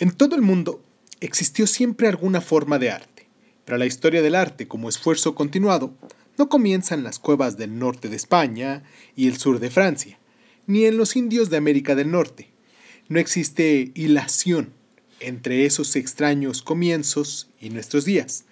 En todo el mundo existió siempre alguna forma de arte, pero la historia del arte como esfuerzo continuado no comienza en las cuevas del norte de España y el sur de Francia, ni en los indios de América del Norte. No existe hilación entre esos extraños comienzos y nuestros días,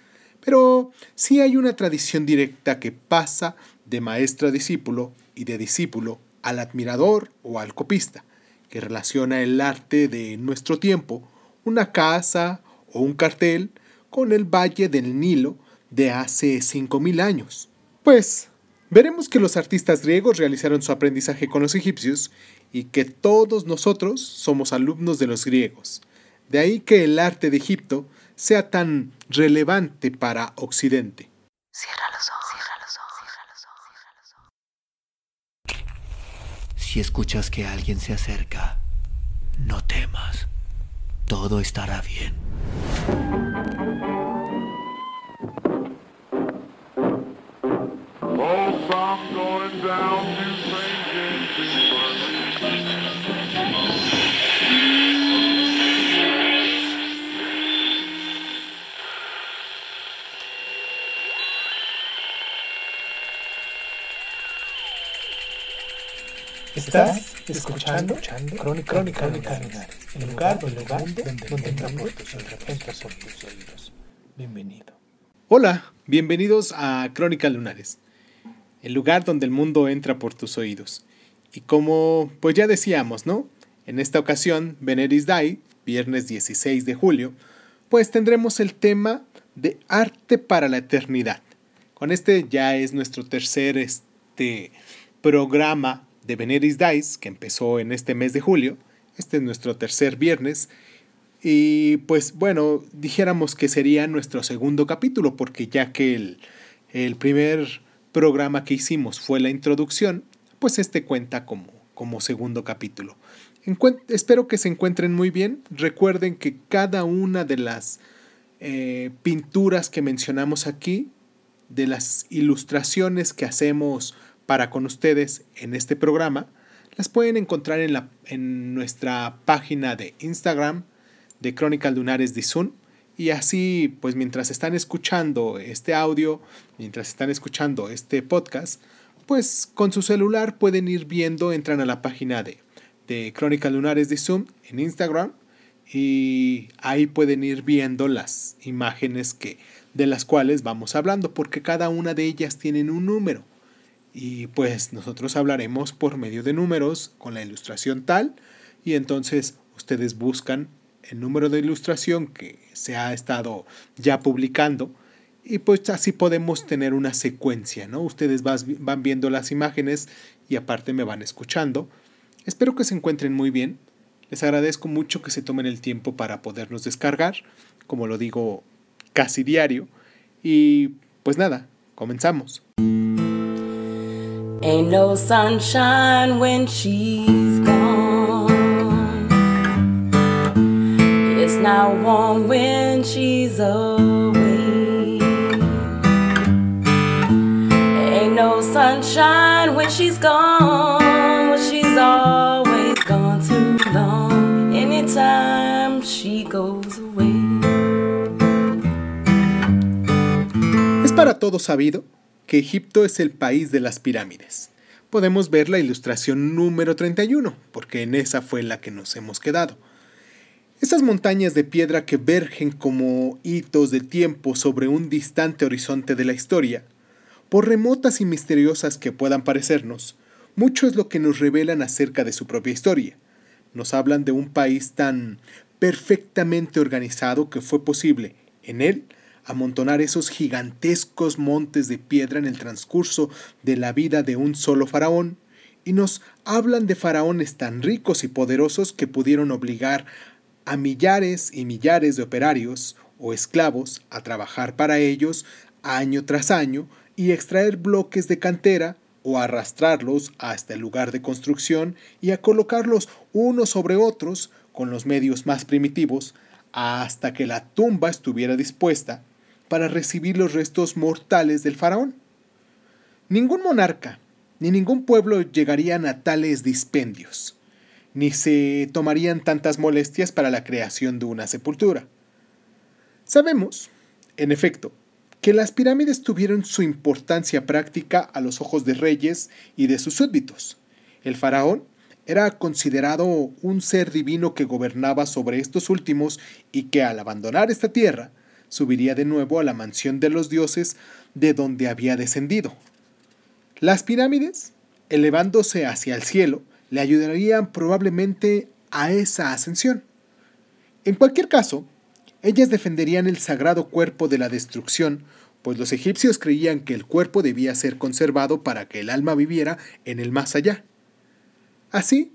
pero sí hay una tradición directa que pasa de maestro a discípulo y de discípulo al admirador o al copista, que relaciona el arte de nuestro tiempo una casa o un cartel con el valle del Nilo de hace 5.000 años. Pues veremos que los artistas griegos realizaron su aprendizaje con los egipcios y que todos nosotros somos alumnos de los griegos. De ahí que el arte de Egipto sea tan relevante para Occidente. Cierra los ojos, cierra los ojos, cierra los ojos, cierra los ojos. Si escuchas que alguien se acerca, no temas todo estará bien. Estás escuchando, escuchando Crónica, Crónica, Crónica el lugar, el lugar donde, donde, donde entra por tus oídos. Bienvenido. Hola, bienvenidos a Crónica Lunares, el lugar donde el mundo entra por tus oídos. Y como pues ya decíamos, ¿no? En esta ocasión, Veneris Day, viernes 16 de julio, pues tendremos el tema de arte para la eternidad. Con este ya es nuestro tercer este, programa de Veneris Dice, que empezó en este mes de julio. Este es nuestro tercer viernes. Y pues bueno, dijéramos que sería nuestro segundo capítulo, porque ya que el, el primer programa que hicimos fue la introducción, pues este cuenta como, como segundo capítulo. espero que se encuentren muy bien. Recuerden que cada una de las eh, pinturas que mencionamos aquí, de las ilustraciones que hacemos para con ustedes en este programa, las pueden encontrar en, la, en nuestra página de Instagram de Crónicas Lunares de Zoom. Y así, pues mientras están escuchando este audio, mientras están escuchando este podcast, pues con su celular pueden ir viendo, entran a la página de, de Crónicas Lunares de Zoom en Instagram y ahí pueden ir viendo las imágenes que, de las cuales vamos hablando, porque cada una de ellas tienen un número. Y pues nosotros hablaremos por medio de números con la ilustración tal y entonces ustedes buscan el número de ilustración que se ha estado ya publicando y pues así podemos tener una secuencia, ¿no? Ustedes van viendo las imágenes y aparte me van escuchando. Espero que se encuentren muy bien. Les agradezco mucho que se tomen el tiempo para podernos descargar, como lo digo casi diario. Y pues nada, comenzamos. Ain't no sunshine when she's gone. It's not warm when she's away. Ain't no sunshine when she's gone. When she's always gone too long. Anytime she goes away. Es para todo sabido que Egipto es el país de las pirámides. Podemos ver la ilustración número 31, porque en esa fue la que nos hemos quedado. Esas montañas de piedra que vergen como hitos de tiempo sobre un distante horizonte de la historia, por remotas y misteriosas que puedan parecernos, mucho es lo que nos revelan acerca de su propia historia. Nos hablan de un país tan perfectamente organizado que fue posible, en él, amontonar esos gigantescos montes de piedra en el transcurso de la vida de un solo faraón, y nos hablan de faraones tan ricos y poderosos que pudieron obligar a millares y millares de operarios o esclavos a trabajar para ellos año tras año y extraer bloques de cantera o arrastrarlos hasta el lugar de construcción y a colocarlos unos sobre otros con los medios más primitivos hasta que la tumba estuviera dispuesta para recibir los restos mortales del faraón. Ningún monarca ni ningún pueblo llegarían a tales dispendios, ni se tomarían tantas molestias para la creación de una sepultura. Sabemos, en efecto, que las pirámides tuvieron su importancia práctica a los ojos de reyes y de sus súbditos. El faraón era considerado un ser divino que gobernaba sobre estos últimos y que al abandonar esta tierra subiría de nuevo a la mansión de los dioses de donde había descendido. Las pirámides, elevándose hacia el cielo, le ayudarían probablemente a esa ascensión. En cualquier caso, ellas defenderían el sagrado cuerpo de la destrucción, pues los egipcios creían que el cuerpo debía ser conservado para que el alma viviera en el más allá. Así,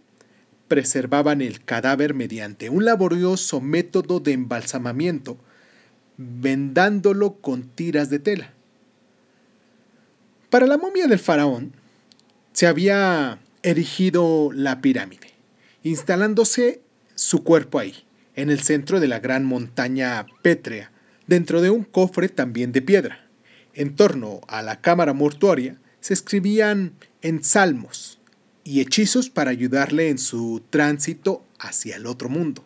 preservaban el cadáver mediante un laborioso método de embalsamamiento, vendándolo con tiras de tela. Para la momia del faraón se había erigido la pirámide, instalándose su cuerpo ahí, en el centro de la gran montaña pétrea, dentro de un cofre también de piedra. En torno a la cámara mortuaria se escribían en salmos y hechizos para ayudarle en su tránsito hacia el otro mundo.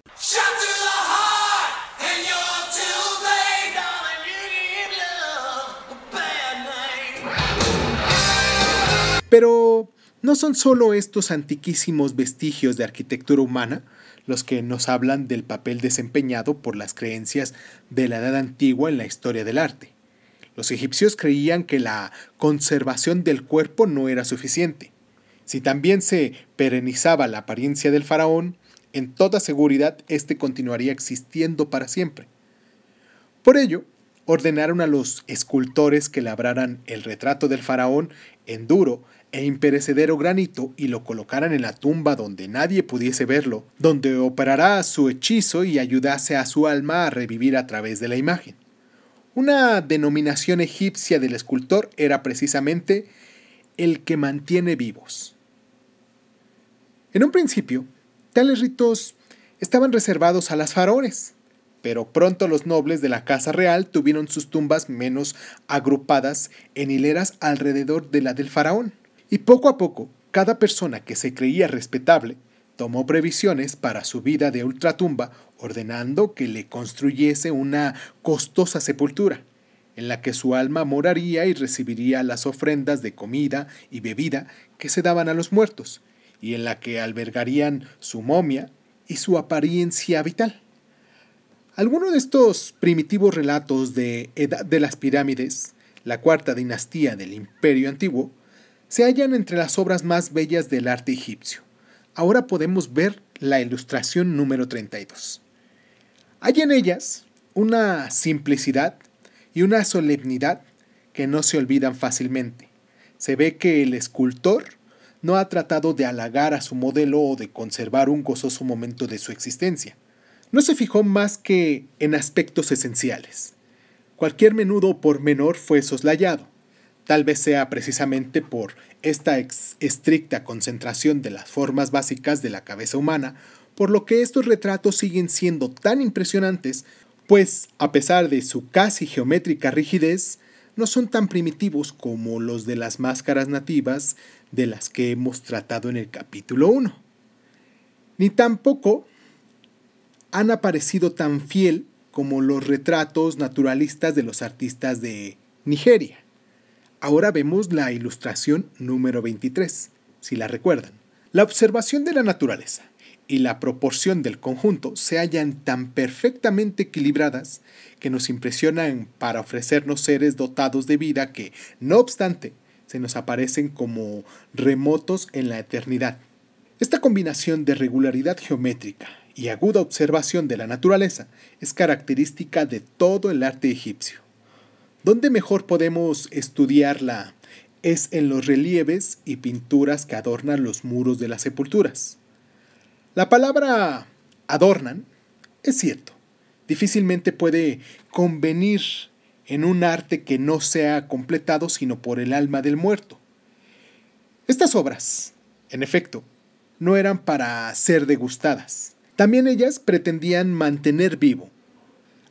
Pero no son solo estos antiquísimos vestigios de arquitectura humana los que nos hablan del papel desempeñado por las creencias de la Edad Antigua en la historia del arte. Los egipcios creían que la conservación del cuerpo no era suficiente. Si también se perenizaba la apariencia del faraón, en toda seguridad éste continuaría existiendo para siempre. Por ello, ordenaron a los escultores que labraran el retrato del faraón en duro e imperecedero granito y lo colocaran en la tumba donde nadie pudiese verlo, donde operará su hechizo y ayudase a su alma a revivir a través de la imagen. Una denominación egipcia del escultor era precisamente el que mantiene vivos. En un principio, tales ritos estaban reservados a las faraones, pero pronto los nobles de la casa real tuvieron sus tumbas menos agrupadas en hileras alrededor de la del faraón. Y poco a poco, cada persona que se creía respetable tomó previsiones para su vida de ultratumba, ordenando que le construyese una costosa sepultura, en la que su alma moraría y recibiría las ofrendas de comida y bebida que se daban a los muertos, y en la que albergarían su momia y su apariencia vital. Algunos de estos primitivos relatos de Edad de las Pirámides, la cuarta dinastía del Imperio Antiguo, se hallan entre las obras más bellas del arte egipcio. Ahora podemos ver la ilustración número 32. Hay en ellas una simplicidad y una solemnidad que no se olvidan fácilmente. Se ve que el escultor no ha tratado de halagar a su modelo o de conservar un gozoso momento de su existencia. No se fijó más que en aspectos esenciales. Cualquier menudo por menor fue soslayado. Tal vez sea precisamente por esta estricta concentración de las formas básicas de la cabeza humana, por lo que estos retratos siguen siendo tan impresionantes, pues a pesar de su casi geométrica rigidez, no son tan primitivos como los de las máscaras nativas de las que hemos tratado en el capítulo 1. Ni tampoco han aparecido tan fiel como los retratos naturalistas de los artistas de Nigeria. Ahora vemos la ilustración número 23, si la recuerdan. La observación de la naturaleza y la proporción del conjunto se hallan tan perfectamente equilibradas que nos impresionan para ofrecernos seres dotados de vida que, no obstante, se nos aparecen como remotos en la eternidad. Esta combinación de regularidad geométrica y aguda observación de la naturaleza es característica de todo el arte egipcio. ¿Dónde mejor podemos estudiarla? Es en los relieves y pinturas que adornan los muros de las sepulturas. La palabra adornan es cierto, difícilmente puede convenir en un arte que no sea completado sino por el alma del muerto. Estas obras, en efecto, no eran para ser degustadas. También ellas pretendían mantener vivo.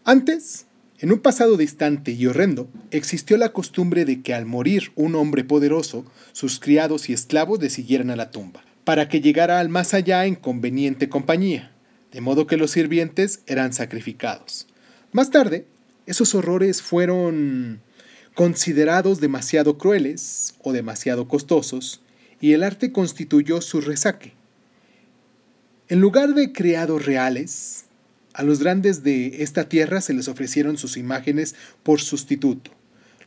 Antes, en un pasado distante y horrendo, existió la costumbre de que al morir un hombre poderoso, sus criados y esclavos le siguieran a la tumba. para que llegara al más allá en conveniente compañía, de modo que los sirvientes eran sacrificados. Más tarde, esos horrores fueron considerados demasiado crueles o demasiado costosos, y el arte constituyó su resaque. En lugar de criados reales, a los grandes de esta tierra se les ofrecieron sus imágenes por sustituto.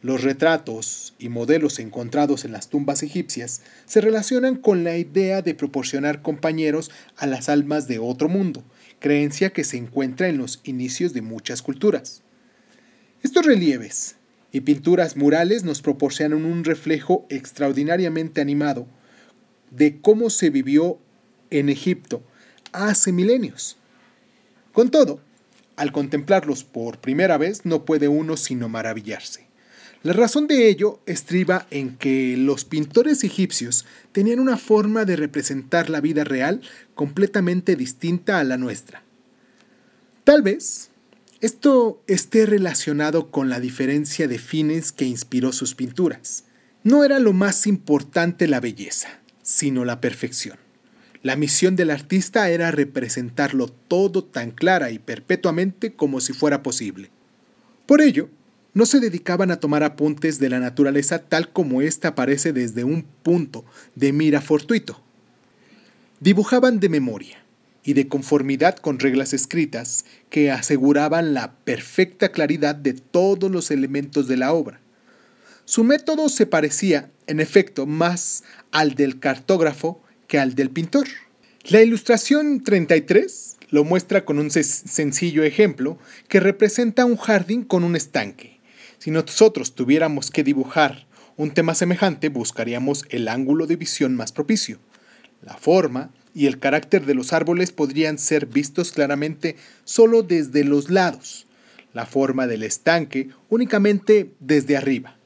Los retratos y modelos encontrados en las tumbas egipcias se relacionan con la idea de proporcionar compañeros a las almas de otro mundo, creencia que se encuentra en los inicios de muchas culturas. Estos relieves y pinturas murales nos proporcionan un reflejo extraordinariamente animado de cómo se vivió en Egipto hace milenios. Con todo, al contemplarlos por primera vez no puede uno sino maravillarse. La razón de ello estriba en que los pintores egipcios tenían una forma de representar la vida real completamente distinta a la nuestra. Tal vez esto esté relacionado con la diferencia de fines que inspiró sus pinturas. No era lo más importante la belleza, sino la perfección. La misión del artista era representarlo todo tan clara y perpetuamente como si fuera posible. Por ello, no se dedicaban a tomar apuntes de la naturaleza tal como ésta aparece desde un punto de mira fortuito. Dibujaban de memoria, y de conformidad con reglas escritas que aseguraban la perfecta claridad de todos los elementos de la obra. Su método se parecía, en efecto, más al del cartógrafo que al del pintor. La ilustración 33 lo muestra con un sencillo ejemplo que representa un jardín con un estanque. Si nosotros tuviéramos que dibujar un tema semejante, buscaríamos el ángulo de visión más propicio. La forma y el carácter de los árboles podrían ser vistos claramente solo desde los lados, la forma del estanque únicamente desde arriba.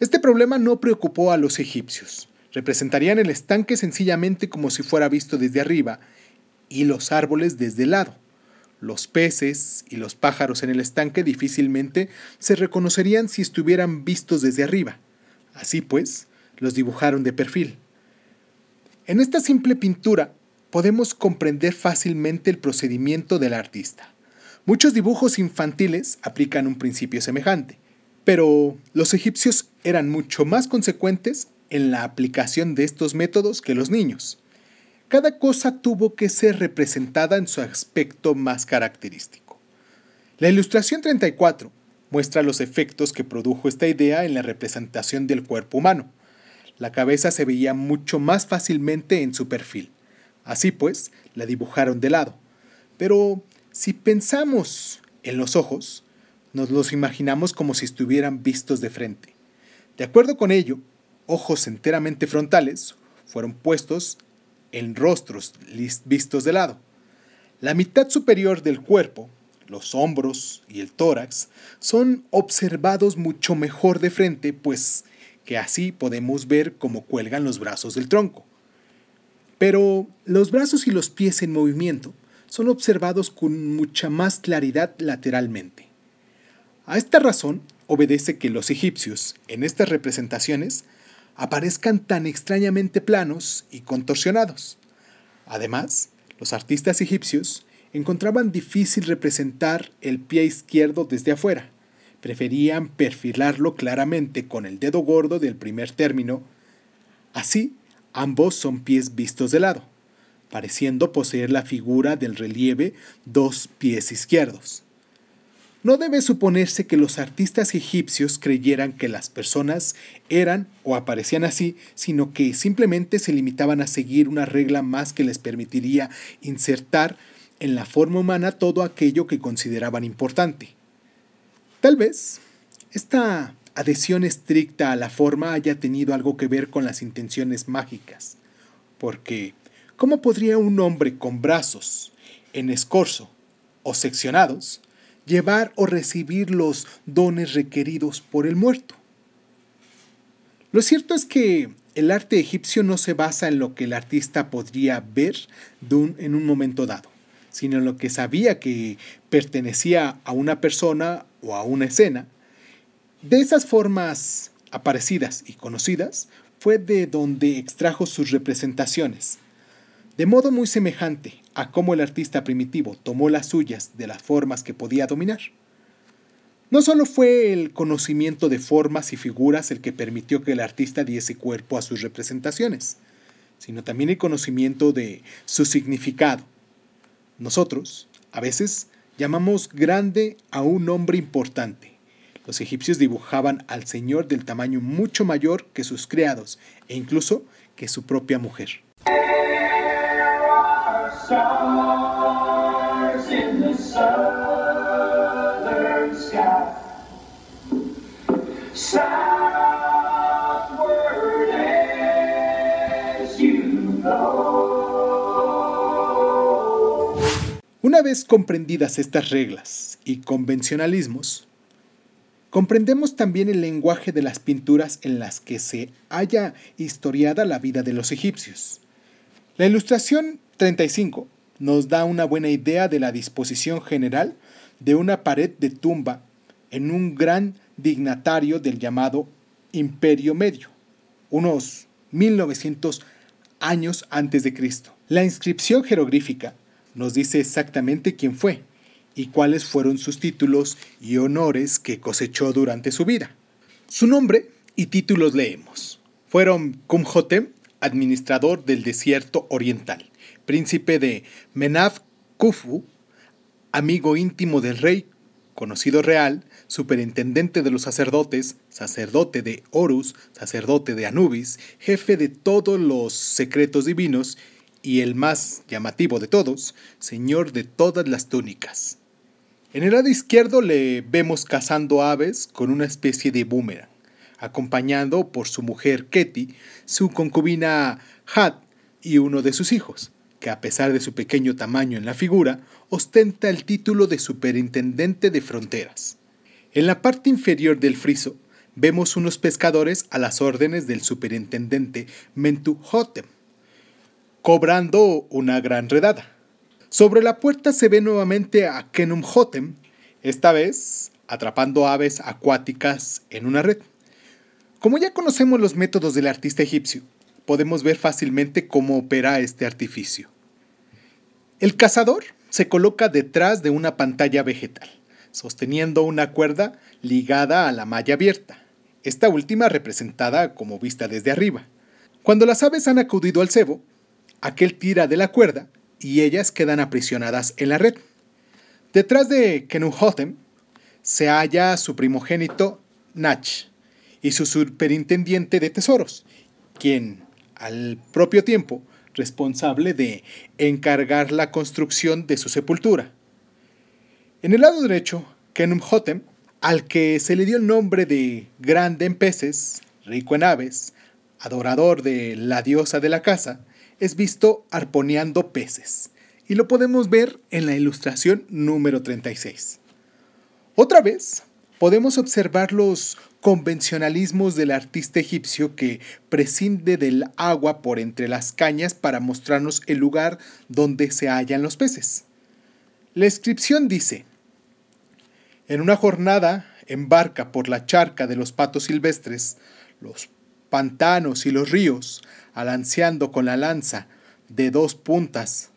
Este problema no preocupó a los egipcios. Representarían el estanque sencillamente como si fuera visto desde arriba y los árboles desde el lado. Los peces y los pájaros en el estanque difícilmente se reconocerían si estuvieran vistos desde arriba. Así pues, los dibujaron de perfil. En esta simple pintura podemos comprender fácilmente el procedimiento del artista. Muchos dibujos infantiles aplican un principio semejante, pero los egipcios eran mucho más consecuentes en la aplicación de estos métodos que los niños. Cada cosa tuvo que ser representada en su aspecto más característico. La ilustración 34 muestra los efectos que produjo esta idea en la representación del cuerpo humano la cabeza se veía mucho más fácilmente en su perfil. Así pues, la dibujaron de lado. Pero si pensamos en los ojos, nos los imaginamos como si estuvieran vistos de frente. De acuerdo con ello, ojos enteramente frontales fueron puestos en rostros vistos de lado. La mitad superior del cuerpo, los hombros y el tórax, son observados mucho mejor de frente, pues que así podemos ver cómo cuelgan los brazos del tronco. Pero los brazos y los pies en movimiento son observados con mucha más claridad lateralmente. A esta razón obedece que los egipcios, en estas representaciones, aparezcan tan extrañamente planos y contorsionados. Además, los artistas egipcios encontraban difícil representar el pie izquierdo desde afuera, preferían perfilarlo claramente con el dedo gordo del primer término. Así, ambos son pies vistos de lado, pareciendo poseer la figura del relieve dos pies izquierdos. No debe suponerse que los artistas egipcios creyeran que las personas eran o aparecían así, sino que simplemente se limitaban a seguir una regla más que les permitiría insertar en la forma humana todo aquello que consideraban importante. Tal vez esta adhesión estricta a la forma haya tenido algo que ver con las intenciones mágicas, porque ¿cómo podría un hombre con brazos en escorzo o seccionados llevar o recibir los dones requeridos por el muerto? Lo cierto es que el arte egipcio no se basa en lo que el artista podría ver en un momento dado, sino en lo que sabía que pertenecía a una persona o a una escena, de esas formas aparecidas y conocidas fue de donde extrajo sus representaciones, De modo muy semejante a cómo el artista primitivo tomó las suyas de las formas que podía dominar. No solo fue el conocimiento de formas y figuras el que permitió que el artista diese cuerpo a sus representaciones, sino también el conocimiento de su significado. Nosotros, a veces, llamamos grande a un hombre importante. Los egipcios dibujaban al Señor del tamaño mucho mayor que sus criados e incluso que su propia mujer. Una vez comprendidas estas reglas y convencionalismos, comprendemos también el lenguaje de las pinturas en las que se haya historiada la vida de los egipcios. La ilustración 35 nos da una buena idea de la disposición general de una pared de tumba en un gran dignatario del llamado Imperio Medio, unos 1900 años antes de Cristo. La inscripción jeroglífica nos dice exactamente quién fue y cuáles fueron sus títulos y honores que cosechó durante su vida. Su nombre y títulos leemos. Fueron Kumhotep, administrador del desierto oriental, príncipe de Menaf Kufu, amigo íntimo del rey, conocido real, superintendente de los sacerdotes, sacerdote de Horus, sacerdote de Anubis, jefe de todos los secretos divinos y el más llamativo de todos, señor de todas las túnicas. En el lado izquierdo le vemos cazando aves con una especie de boomerang, acompañando por su mujer Keti, su concubina Hat y uno de sus hijos, que a pesar de su pequeño tamaño en la figura, ostenta el título de superintendente de fronteras. En la parte inferior del friso vemos unos pescadores a las órdenes del superintendente Mentuhotep, cobrando una gran redada. Sobre la puerta se ve nuevamente a Kenumhotep, esta vez atrapando aves acuáticas en una red. Como ya conocemos los métodos del artista egipcio, podemos ver fácilmente cómo opera este artificio. El cazador se coloca detrás de una pantalla vegetal, sosteniendo una cuerda ligada a la malla abierta, esta última representada como vista desde arriba. Cuando las aves han acudido al cebo, aquel tira de la cuerda y ellas quedan aprisionadas en la red. Detrás de Kenuhotem se halla su primogénito Nach y su superintendiente de tesoros, quien, al propio tiempo, responsable de encargar la construcción de su sepultura. En el lado derecho, Kenumhotep, al que se le dio el nombre de grande en peces, rico en aves, adorador de la diosa de la casa, es visto arponeando peces, y lo podemos ver en la ilustración número 36. Otra vez, podemos observar los convencionalismos del artista egipcio que prescinde del agua por entre las cañas para mostrarnos el lugar donde se hallan los peces. La inscripción dice, en una jornada embarca por la charca de los patos silvestres, los pantanos y los ríos, alanceando con la lanza de dos puntas,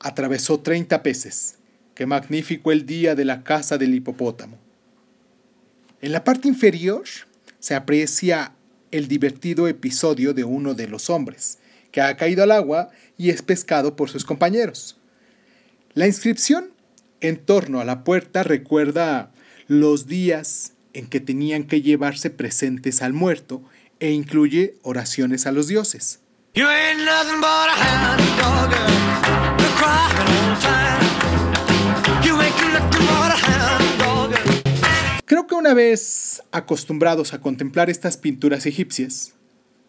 atravesó treinta peces. Qué magnífico el día de la casa del hipopótamo. En la parte inferior se aprecia el divertido episodio de uno de los hombres, que ha caído al agua y es pescado por sus compañeros. La inscripción en torno a la puerta recuerda los días en que tenían que llevarse presentes al muerto e incluye oraciones a los dioses. Una vez acostumbrados a contemplar estas pinturas egipcias,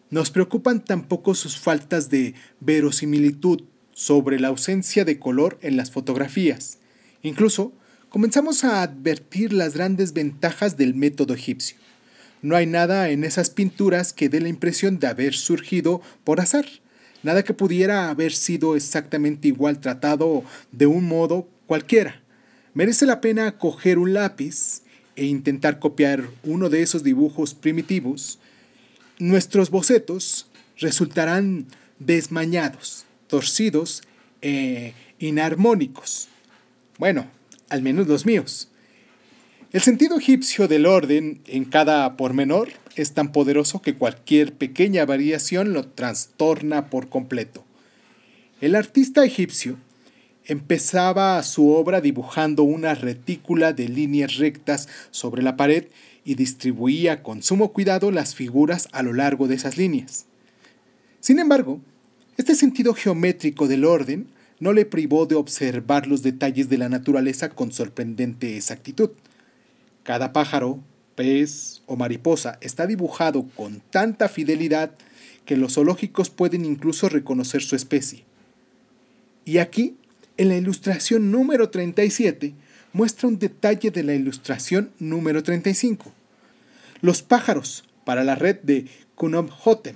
nos preocupan tampoco sus faltas de verosimilitud sobre la ausencia de color en las fotografías. Incluso comenzamos a advertir las grandes ventajas del método egipcio. No hay nada en esas pinturas que dé la impresión de haber surgido por azar, nada que pudiera haber sido exactamente igual tratado de un modo cualquiera. Merece la pena coger un lápiz e intentar copiar uno de esos dibujos primitivos, nuestros bocetos resultarán desmañados torcidos e inarmónicos. Bueno, al menos los míos. El sentido egipcio del orden en cada pormenor es tan poderoso que cualquier pequeña variación lo trastorna por completo. El artista egipcio empezaba su obra dibujando una retícula de líneas rectas sobre la pared y distribuía con sumo cuidado las figuras a lo largo de esas líneas. Sin embargo, este sentido geométrico del orden no le privó de observar los detalles de la naturaleza con sorprendente exactitud. Cada pájaro, pez o mariposa está dibujado con tanta fidelidad que los zoológicos pueden incluso reconocer su especie. Y aquí, en la ilustración número 37, muestra un detalle de la ilustración número 35. Los pájaros para la red de Kunobhotem.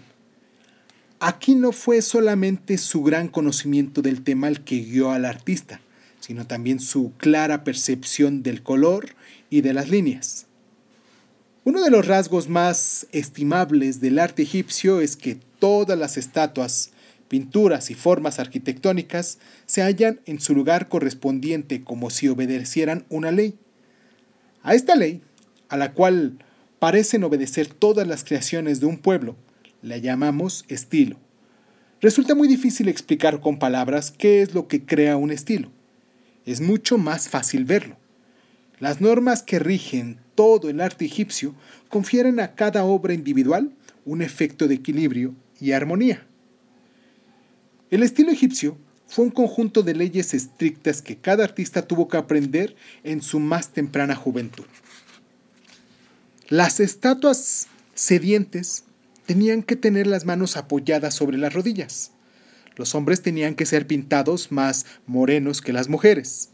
Aquí no fue solamente su gran conocimiento del tema el que guió al artista, sino también su clara percepción del color y de las líneas. Uno de los rasgos más estimables del arte egipcio es que todas las estatuas, pinturas y formas arquitectónicas se hallan en su lugar correspondiente como si obedecieran una ley. A esta ley, a la cual parecen obedecer todas las creaciones de un pueblo, la llamamos estilo. Resulta muy difícil explicar con palabras qué es lo que crea un estilo. Es mucho más fácil verlo. Las normas que rigen todo el arte egipcio confieren a cada obra individual un efecto de equilibrio y armonía. El estilo egipcio fue un conjunto de leyes estrictas que cada artista tuvo que aprender en su más temprana juventud. Las estatuas sedientes tenían que tener las manos apoyadas sobre las rodillas. Los hombres tenían que ser pintados más morenos que las mujeres.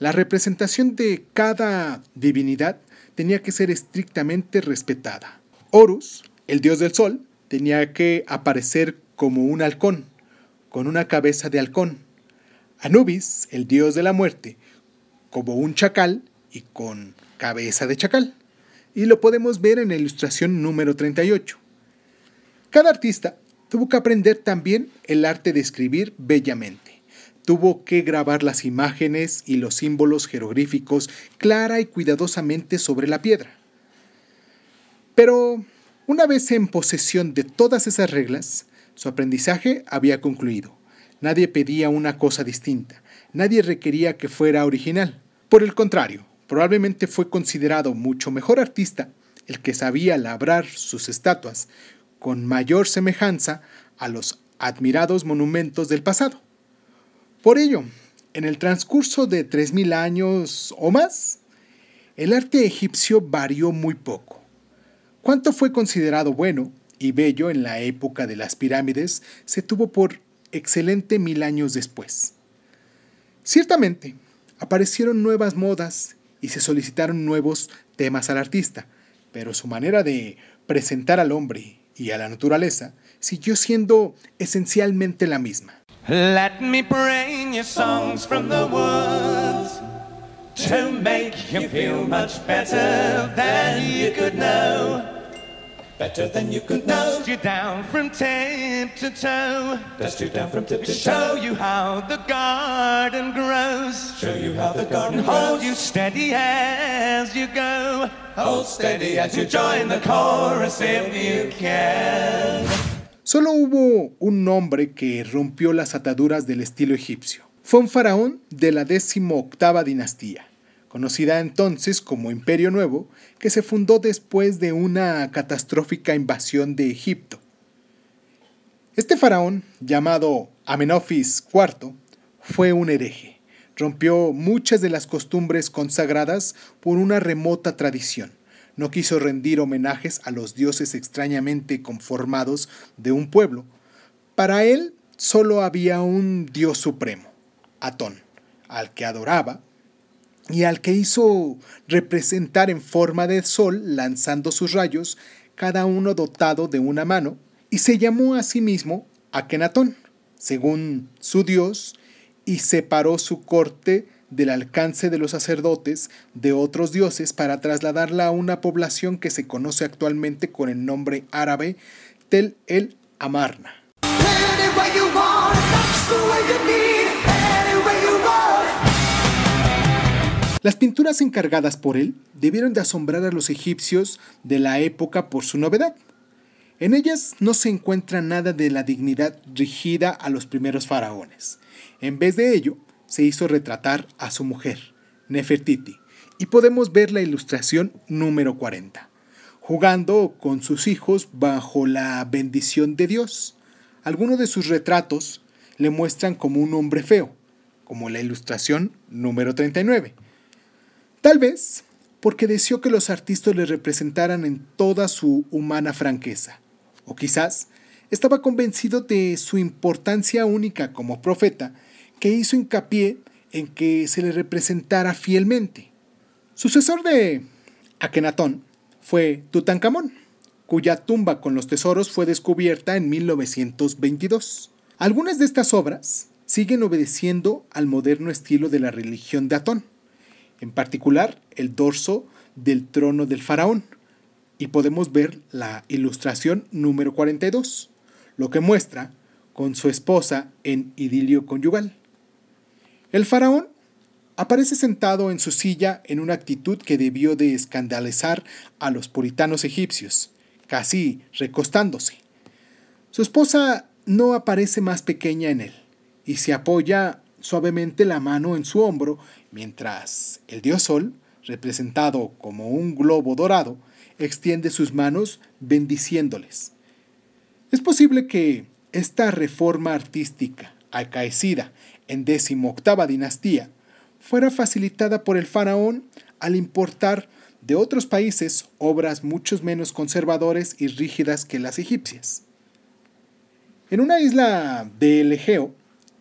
La representación de cada divinidad tenía que ser estrictamente respetada. Horus, el dios del sol, tenía que aparecer como un halcón, con una cabeza de halcón. Anubis, el dios de la muerte, como un chacal y con cabeza de chacal. Y lo podemos ver en la ilustración número 38. Cada artista tuvo que aprender también el arte de escribir bellamente tuvo que grabar las imágenes y los símbolos jeroglíficos clara y cuidadosamente sobre la piedra. Pero una vez en posesión de todas esas reglas, su aprendizaje había concluido. Nadie pedía una cosa distinta, nadie requería que fuera original. Por el contrario, probablemente fue considerado mucho mejor artista el que sabía labrar sus estatuas con mayor semejanza a los admirados monumentos del pasado. Por ello, en el transcurso de 3.000 años o más, el arte egipcio varió muy poco. Cuanto fue considerado bueno y bello en la época de las pirámides se tuvo por excelente mil años después. Ciertamente, aparecieron nuevas modas y se solicitaron nuevos temas al artista, pero su manera de presentar al hombre y a la naturaleza siguió siendo esencialmente la misma. Let me bring you songs from the woods to make you feel much better than you could know. Better than you could know. Dust you down from tip to toe. Dust you down from tip to toe. Show you how the garden grows. Show you how the garden grows. Hold you steady as you go. Hold steady as you join the chorus if you can. Solo hubo un nombre que rompió las ataduras del estilo egipcio. Fue un faraón de la octava dinastía, conocida entonces como Imperio Nuevo, que se fundó después de una catastrófica invasión de Egipto. Este faraón, llamado Amenofis IV, fue un hereje. Rompió muchas de las costumbres consagradas por una remota tradición no quiso rendir homenajes a los dioses extrañamente conformados de un pueblo. Para él solo había un dios supremo, Atón, al que adoraba y al que hizo representar en forma de sol lanzando sus rayos, cada uno dotado de una mano, y se llamó a sí mismo Akenatón, según su dios, y separó su corte del alcance de los sacerdotes de otros dioses para trasladarla a una población que se conoce actualmente con el nombre árabe Tel el Amarna. Las pinturas encargadas por él debieron de asombrar a los egipcios de la época por su novedad. En ellas no se encuentra nada de la dignidad rigida a los primeros faraones. En vez de ello, se hizo retratar a su mujer, Nefertiti, y podemos ver la ilustración número 40, jugando con sus hijos bajo la bendición de Dios. Algunos de sus retratos le muestran como un hombre feo, como la ilustración número 39 Tal vez porque deseó que los artistas le representaran en toda su humana franqueza. O quizás estaba convencido de su importancia única como profeta, que hizo hincapié en que se le representara fielmente. Sucesor de Akenatón fue Tutankamón, cuya tumba con los tesoros fue descubierta en 1922. Algunas de estas obras siguen obedeciendo al moderno estilo de la religión de Atón en particular el dorso del trono del faraón. Y podemos ver la ilustración número 42, lo que muestra con su esposa en idilio conyugal. El faraón aparece sentado en su silla en una actitud que debió de escandalizar a los puritanos egipcios, casi recostándose. Su esposa no aparece más pequeña en él y se apoya suavemente la mano en su hombro mientras el dios Sol, representado como un globo dorado, extiende sus manos bendiciéndoles. Es posible que esta reforma artística, acaecida en octava dinastía, fuera facilitada por el faraón al importar de otros países obras mucho menos conservadores y rígidas que las egipcias. En una isla del Egeo,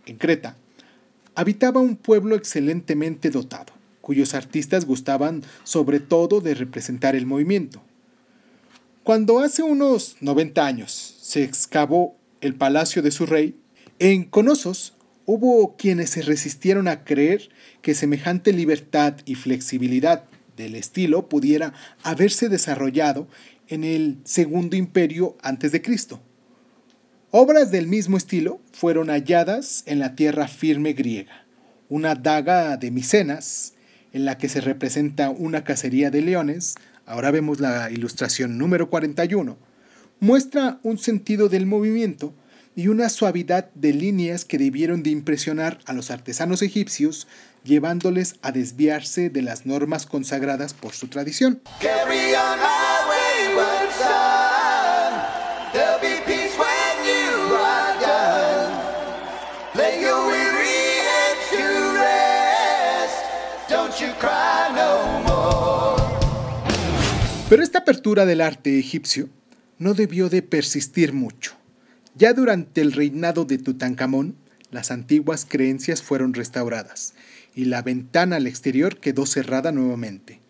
en Creta, habitaba un pueblo excelentemente dotado, cuyos artistas gustaban sobre todo de representar el movimiento. Cuando hace unos 90 años se excavó el palacio de su rey, en Conosos hubo quienes se resistieron a creer que semejante libertad y flexibilidad del estilo pudiera haberse desarrollado en el segundo imperio antes de Cristo. Obras del mismo estilo fueron halladas en la tierra firme griega. Una daga de Micenas, en la que se representa una cacería de leones, ahora vemos la ilustración número 41, muestra un sentido del movimiento y una suavidad de líneas que debieron de impresionar a los artesanos egipcios, llevándoles a desviarse de las normas consagradas por su tradición. Pero esta apertura del arte egipcio no debió de persistir mucho. Ya durante el reinado de Tutankamón, las antiguas creencias fueron restauradas y la ventana al exterior quedó cerrada nuevamente.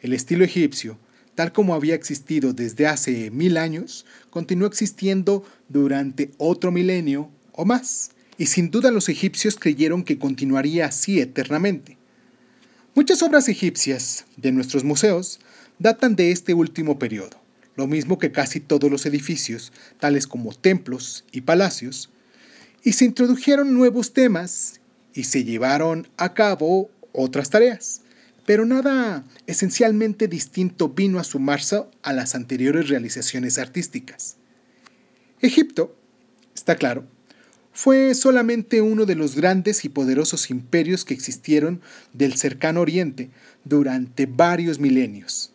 El estilo egipcio, tal como había existido desde hace mil años, continuó existiendo durante otro milenio o más, y sin duda los egipcios creyeron que continuaría así eternamente. Muchas obras egipcias de nuestros museos datan de este último periodo, lo mismo que casi todos los edificios, tales como templos y palacios, y se introdujeron nuevos temas y se llevaron a cabo otras tareas, pero nada esencialmente distinto vino a sumarse a las anteriores realizaciones artísticas. Egipto, está claro, fue solamente uno de los grandes y poderosos imperios que existieron del cercano oriente durante varios milenios.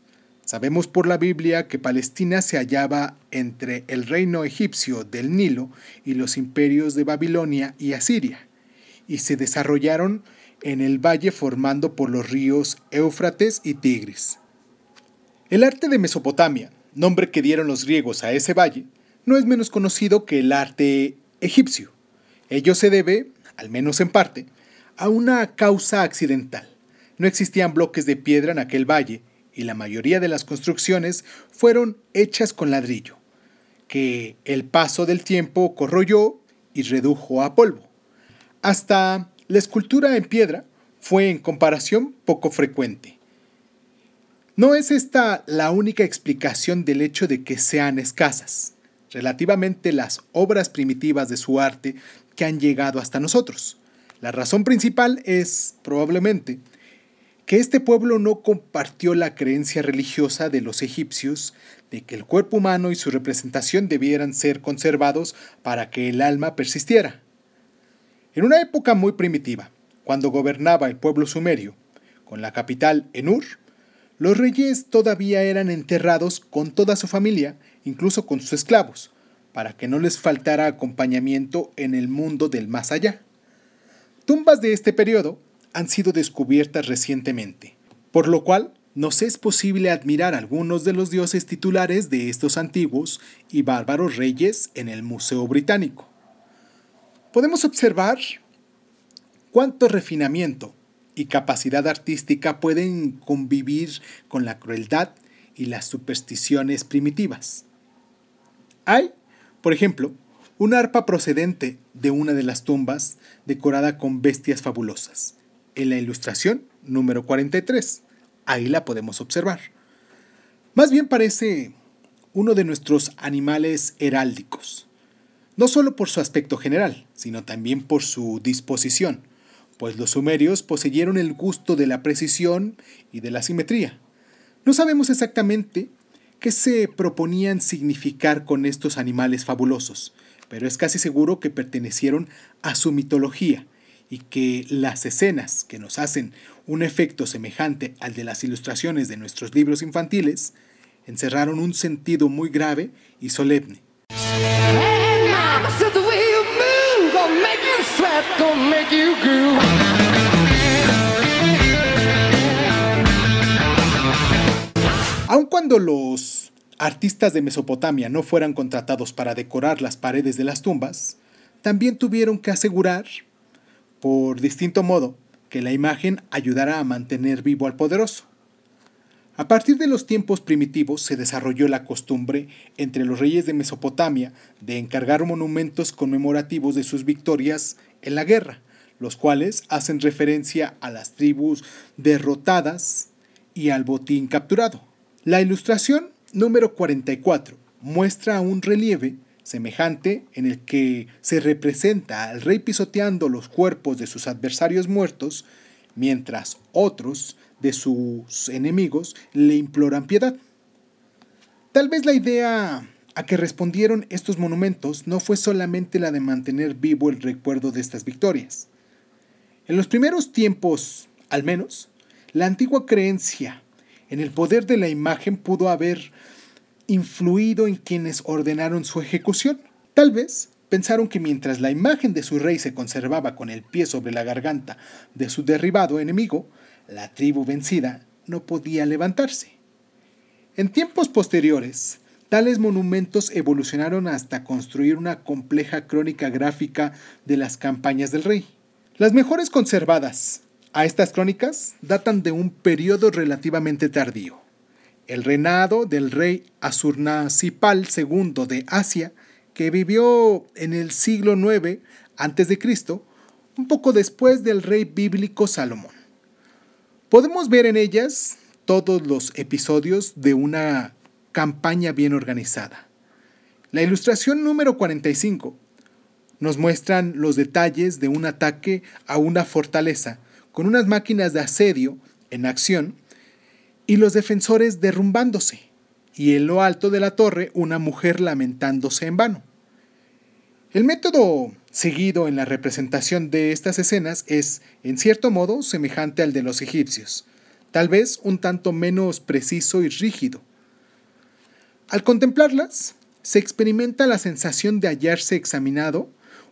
Sabemos por la Biblia que Palestina se hallaba entre el reino egipcio del Nilo y los imperios de Babilonia y Asiria, y se desarrollaron en el valle formando por los ríos Éufrates y Tigris. El arte de Mesopotamia, nombre que dieron los griegos a ese valle, no es menos conocido que el arte egipcio. Ello se debe, al menos en parte, a una causa accidental. No existían bloques de piedra en aquel valle y la mayoría de las construcciones fueron hechas con ladrillo, que el paso del tiempo corroyó y redujo a polvo. Hasta la escultura en piedra fue en comparación poco frecuente. No es esta la única explicación del hecho de que sean escasas. relativamente las obras primitivas de su arte que han llegado hasta nosotros. La razón principal es, probablemente, este pueblo no compartió la creencia religiosa de los egipcios de que el cuerpo humano y su representación debieran ser conservados para que el alma persistiera. En una época muy primitiva, cuando gobernaba el pueblo sumerio, con la capital en Ur, los reyes todavía eran enterrados con toda su familia, incluso con sus esclavos, para que no les faltara acompañamiento en el mundo del más allá. Tumbas de este periodo han sido descubiertas recientemente, por lo cual nos es posible admirar algunos de los dioses titulares de estos antiguos y bárbaros reyes en el Museo Británico. Podemos observar cuánto refinamiento y capacidad artística pueden convivir con la crueldad y las supersticiones primitivas. Hay, por ejemplo, una arpa procedente de una de las tumbas decorada con bestias fabulosas. En la ilustración número 43, ahí la podemos observar. Más bien parece uno de nuestros animales heráldicos, no solo por su aspecto general, sino también por su disposición, pues los sumerios poseyeron el gusto de la precisión y de la simetría. No sabemos exactamente qué se proponían significar con estos animales fabulosos, pero es casi seguro que pertenecieron a su mitología y que las escenas que nos hacen un efecto semejante al de las ilustraciones de nuestros libros infantiles encerraron un sentido muy grave y solemne. Aun cuando los artistas de Mesopotamia no fueran contratados para decorar las paredes de las tumbas, también tuvieron que asegurar, por distinto modo, que la imagen ayudara a mantener vivo al poderoso. A partir de los tiempos primitivos se desarrolló la costumbre entre los reyes de Mesopotamia de encargar monumentos conmemorativos de sus victorias en la guerra, los cuales hacen referencia a las tribus derrotadas y al botín capturado. La ilustración número 44 muestra un relieve semejante en el que se representa al rey pisoteando los cuerpos de sus adversarios muertos, mientras otros de sus enemigos le imploran piedad. Tal vez la idea a que respondieron estos monumentos no fue solamente la de mantener vivo el recuerdo de estas victorias. En los primeros tiempos, al menos, la antigua creencia en el poder de la imagen pudo haber influido en quienes ordenaron su ejecución. Tal vez pensaron que mientras la imagen de su rey se conservaba con el pie sobre la garganta de su derribado enemigo, la tribu vencida no podía levantarse. En tiempos posteriores, tales monumentos evolucionaron hasta construir una compleja crónica gráfica de las campañas del rey. Las mejores conservadas a estas crónicas datan de un periodo relativamente tardío. El reinado del rey Asurnasipal II de Asia, que vivió en el siglo IX a.C., un poco después del rey bíblico Salomón. Podemos ver en ellas todos los episodios de una campaña bien organizada. La ilustración número 45 nos muestran los detalles de un ataque a una fortaleza con unas máquinas de asedio en acción y los defensores derrumbándose, y en lo alto de la torre una mujer lamentándose en vano. El método seguido en la representación de estas escenas es, en cierto modo, semejante al de los egipcios, tal vez un tanto menos preciso y rígido. Al contemplarlas, se experimenta la sensación de hallarse examinado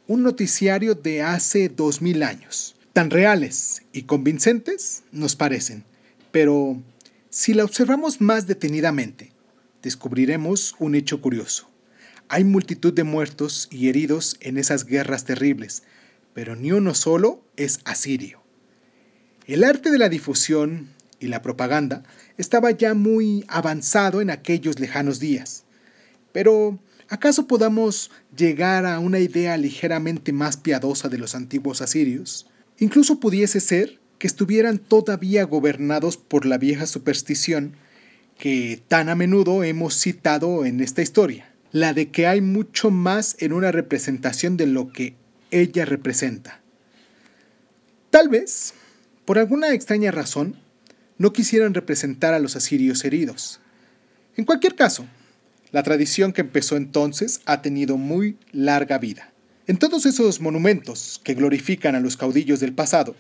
un noticiario de hace dos mil años. Tan reales y convincentes nos parecen, pero si la observamos más detenidamente, descubriremos un hecho curioso. Hay multitud de muertos y heridos en esas guerras terribles, pero ni uno solo es asirio. El arte de la difusión y la propaganda estaba ya muy avanzado en aquellos lejanos días. Pero, ¿acaso podamos llegar a una idea ligeramente más piadosa de los antiguos asirios? Incluso pudiese ser que estuvieran todavía gobernados por la vieja superstición que tan a menudo hemos citado en esta historia. la de que hay mucho más en una representación de lo que ella representa. Tal vez, por alguna extraña razón, no quisieran representar a los asirios heridos. En cualquier caso, la tradición que empezó entonces ha tenido muy larga vida. En todos esos monumentos que glorifican a los caudillos del pasado,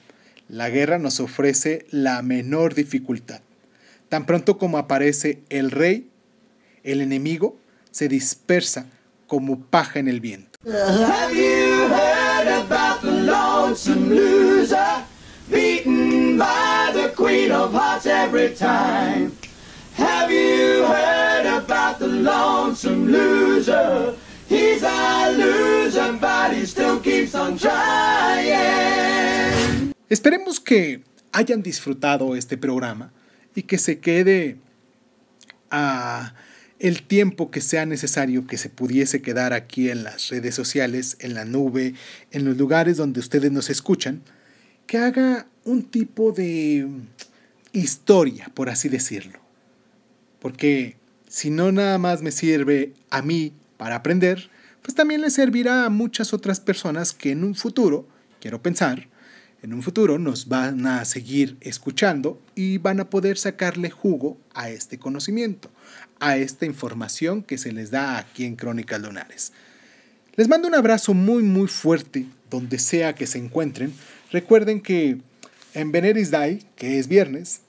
la guerra nos ofrece la menor dificultad. Tan pronto como aparece el rey, el enemigo se dispersa como paja en el viento. Lonesome loser? He's a loser, but he still keeps on trying. Esperemos que hayan disfrutado este programa y que se quede a el tiempo que sea necesario que se pudiese quedar aquí en las redes sociales, en la nube, en los lugares donde ustedes nos escuchan, que haga un tipo de historia, por así decirlo. Porque si no nada más me sirve a mí para aprender, pues también le servirá a muchas otras personas que en un futuro, quiero pensar, en un futuro nos van a seguir escuchando y van a poder sacarle jugo a este conocimiento, a esta información que se les da aquí en Crónicas Lunares. Les mando un abrazo muy muy fuerte donde sea que se encuentren. Recuerden que en Veneris Day, que es viernes,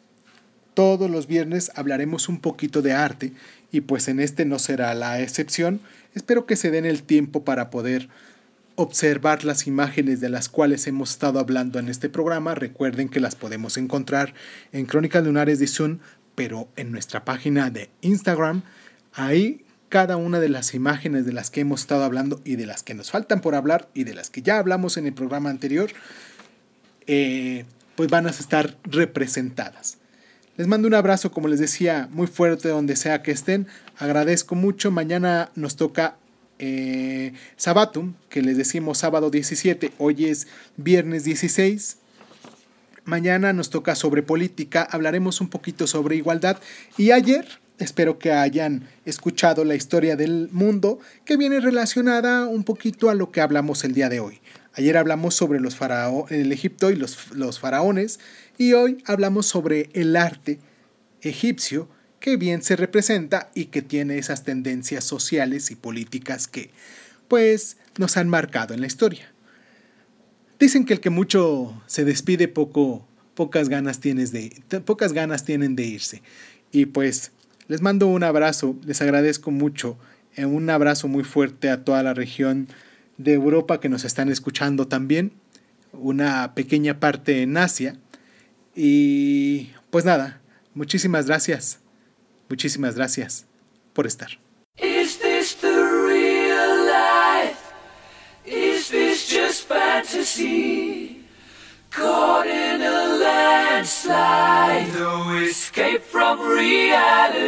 todos los viernes hablaremos un poquito de arte y pues en este no será la excepción. Espero que se den el tiempo para poder observar las imágenes de las cuales hemos estado hablando en este programa. Recuerden que las podemos encontrar en Crónicas Lunares de Zoom, pero en nuestra página de Instagram. Ahí cada una de las imágenes de las que hemos estado hablando y de las que nos faltan por hablar y de las que ya hablamos en el programa anterior, eh, pues van a estar representadas. Les mando un abrazo, como les decía, muy fuerte donde sea que estén. Agradezco mucho. Mañana nos toca eh, Sabatum, que les decimos sábado 17. Hoy es viernes 16. Mañana nos toca sobre política. Hablaremos un poquito sobre igualdad. Y ayer espero que hayan escuchado la historia del mundo que viene relacionada un poquito a lo que hablamos el día de hoy. Ayer hablamos sobre los el Egipto y los, los faraones y hoy hablamos sobre el arte egipcio que bien se representa y que tiene esas tendencias sociales y políticas que pues nos han marcado en la historia. Dicen que el que mucho se despide poco pocas ganas tienes de pocas ganas tienen de irse. Y pues les mando un abrazo, les agradezco mucho, eh, un abrazo muy fuerte a toda la región de Europa que nos están escuchando también, una pequeña parte en Asia. Y pues nada, muchísimas gracias, muchísimas gracias por estar. Is this the real life? Is this just fantasy? Caught in a landslide, no escape from reality.